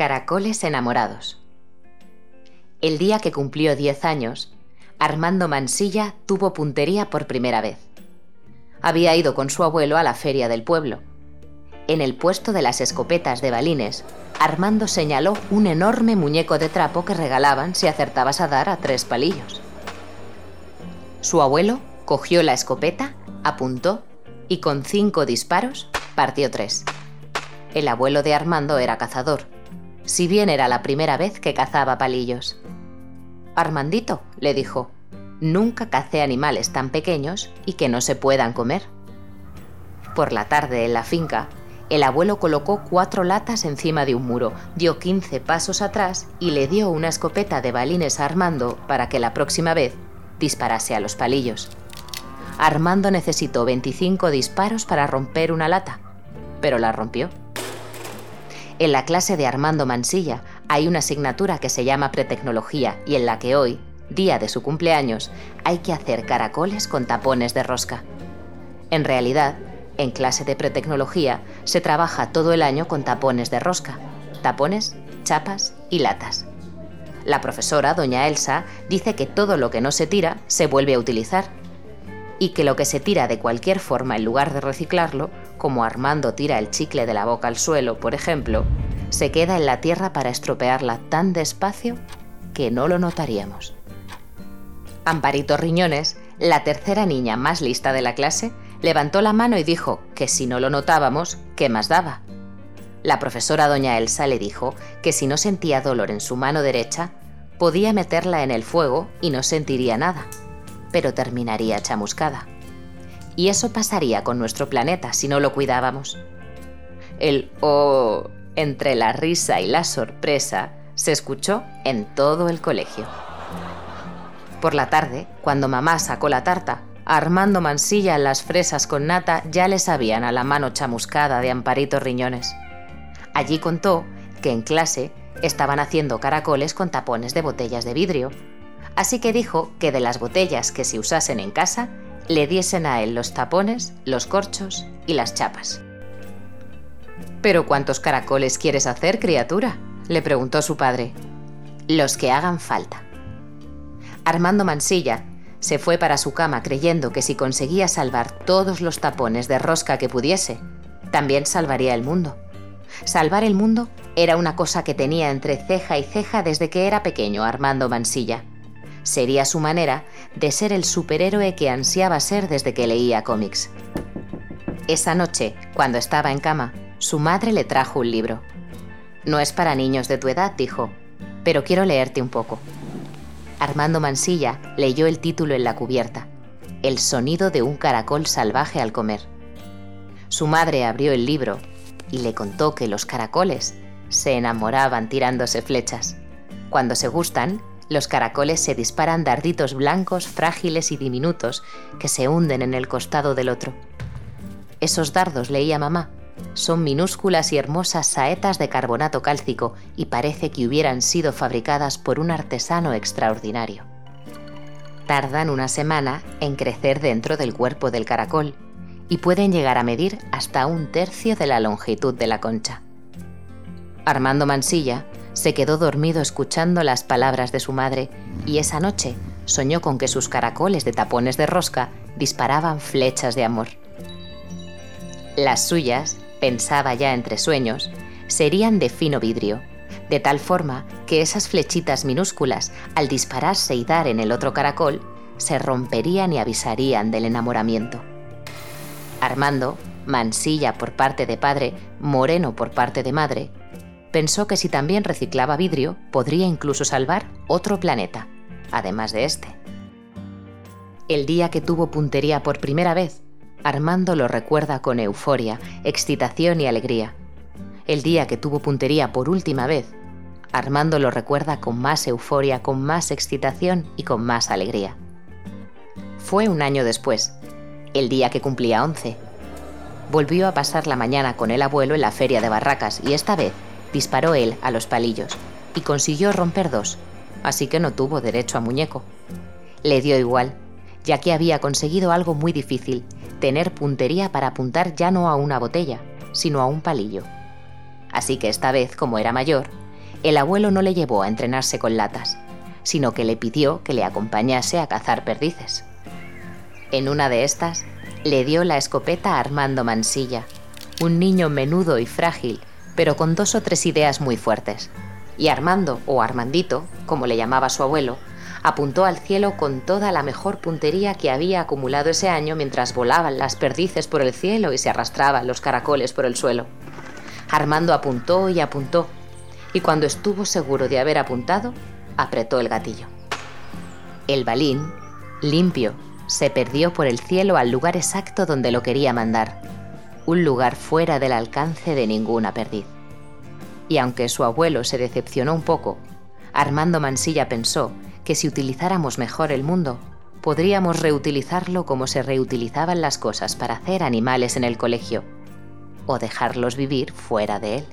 Caracoles enamorados. El día que cumplió 10 años, Armando Mansilla tuvo puntería por primera vez. Había ido con su abuelo a la feria del pueblo. En el puesto de las escopetas de balines, Armando señaló un enorme muñeco de trapo que regalaban si acertabas a dar a tres palillos. Su abuelo cogió la escopeta, apuntó y con cinco disparos partió tres. El abuelo de Armando era cazador si bien era la primera vez que cazaba palillos. Armandito, le dijo, nunca cacé animales tan pequeños y que no se puedan comer. Por la tarde en la finca, el abuelo colocó cuatro latas encima de un muro, dio 15 pasos atrás y le dio una escopeta de balines a Armando para que la próxima vez disparase a los palillos. Armando necesitó 25 disparos para romper una lata, pero la rompió. En la clase de Armando Mansilla hay una asignatura que se llama Pretecnología y en la que hoy, día de su cumpleaños, hay que hacer caracoles con tapones de rosca. En realidad, en clase de Pretecnología se trabaja todo el año con tapones de rosca, tapones, chapas y latas. La profesora, doña Elsa, dice que todo lo que no se tira se vuelve a utilizar y que lo que se tira de cualquier forma en lugar de reciclarlo, como Armando tira el chicle de la boca al suelo, por ejemplo, se queda en la tierra para estropearla tan despacio que no lo notaríamos. Amparito Riñones, la tercera niña más lista de la clase, levantó la mano y dijo que si no lo notábamos, ¿qué más daba? La profesora doña Elsa le dijo que si no sentía dolor en su mano derecha, podía meterla en el fuego y no sentiría nada pero terminaría chamuscada. Y eso pasaría con nuestro planeta si no lo cuidábamos. El oh entre la risa y la sorpresa se escuchó en todo el colegio. Por la tarde, cuando mamá sacó la tarta, Armando Mansilla las fresas con nata ya le sabían a la mano chamuscada de Amparito Riñones. Allí contó que en clase estaban haciendo caracoles con tapones de botellas de vidrio así que dijo que de las botellas que se usasen en casa, le diesen a él los tapones, los corchos y las chapas. ¿Pero cuántos caracoles quieres hacer, criatura? le preguntó su padre. Los que hagan falta. Armando Mansilla se fue para su cama creyendo que si conseguía salvar todos los tapones de rosca que pudiese, también salvaría el mundo. Salvar el mundo era una cosa que tenía entre ceja y ceja desde que era pequeño Armando Mansilla. Sería su manera de ser el superhéroe que ansiaba ser desde que leía cómics. Esa noche, cuando estaba en cama, su madre le trajo un libro. No es para niños de tu edad, dijo, pero quiero leerte un poco. Armando Mansilla leyó el título en la cubierta, El sonido de un caracol salvaje al comer. Su madre abrió el libro y le contó que los caracoles se enamoraban tirándose flechas. Cuando se gustan, los caracoles se disparan darditos blancos, frágiles y diminutos que se hunden en el costado del otro. Esos dardos, leía mamá, son minúsculas y hermosas saetas de carbonato cálcico y parece que hubieran sido fabricadas por un artesano extraordinario. Tardan una semana en crecer dentro del cuerpo del caracol y pueden llegar a medir hasta un tercio de la longitud de la concha. Armando Mansilla se quedó dormido escuchando las palabras de su madre y esa noche soñó con que sus caracoles de tapones de rosca disparaban flechas de amor. Las suyas, pensaba ya entre sueños, serían de fino vidrio, de tal forma que esas flechitas minúsculas, al dispararse y dar en el otro caracol, se romperían y avisarían del enamoramiento. Armando, mansilla por parte de padre, moreno por parte de madre, pensó que si también reciclaba vidrio, podría incluso salvar otro planeta, además de este. El día que tuvo puntería por primera vez, Armando lo recuerda con euforia, excitación y alegría. El día que tuvo puntería por última vez, Armando lo recuerda con más euforia, con más excitación y con más alegría. Fue un año después, el día que cumplía 11. Volvió a pasar la mañana con el abuelo en la feria de Barracas y esta vez disparó él a los palillos y consiguió romper dos, así que no tuvo derecho a muñeco. Le dio igual, ya que había conseguido algo muy difícil, tener puntería para apuntar ya no a una botella, sino a un palillo. Así que esta vez, como era mayor, el abuelo no le llevó a entrenarse con latas, sino que le pidió que le acompañase a cazar perdices. En una de estas, le dio la escopeta a Armando Mansilla, un niño menudo y frágil, pero con dos o tres ideas muy fuertes. Y Armando, o Armandito, como le llamaba su abuelo, apuntó al cielo con toda la mejor puntería que había acumulado ese año mientras volaban las perdices por el cielo y se arrastraban los caracoles por el suelo. Armando apuntó y apuntó, y cuando estuvo seguro de haber apuntado, apretó el gatillo. El balín, limpio, se perdió por el cielo al lugar exacto donde lo quería mandar, un lugar fuera del alcance de ninguna perdiz. Y aunque su abuelo se decepcionó un poco, Armando Mansilla pensó que si utilizáramos mejor el mundo, podríamos reutilizarlo como se reutilizaban las cosas para hacer animales en el colegio, o dejarlos vivir fuera de él.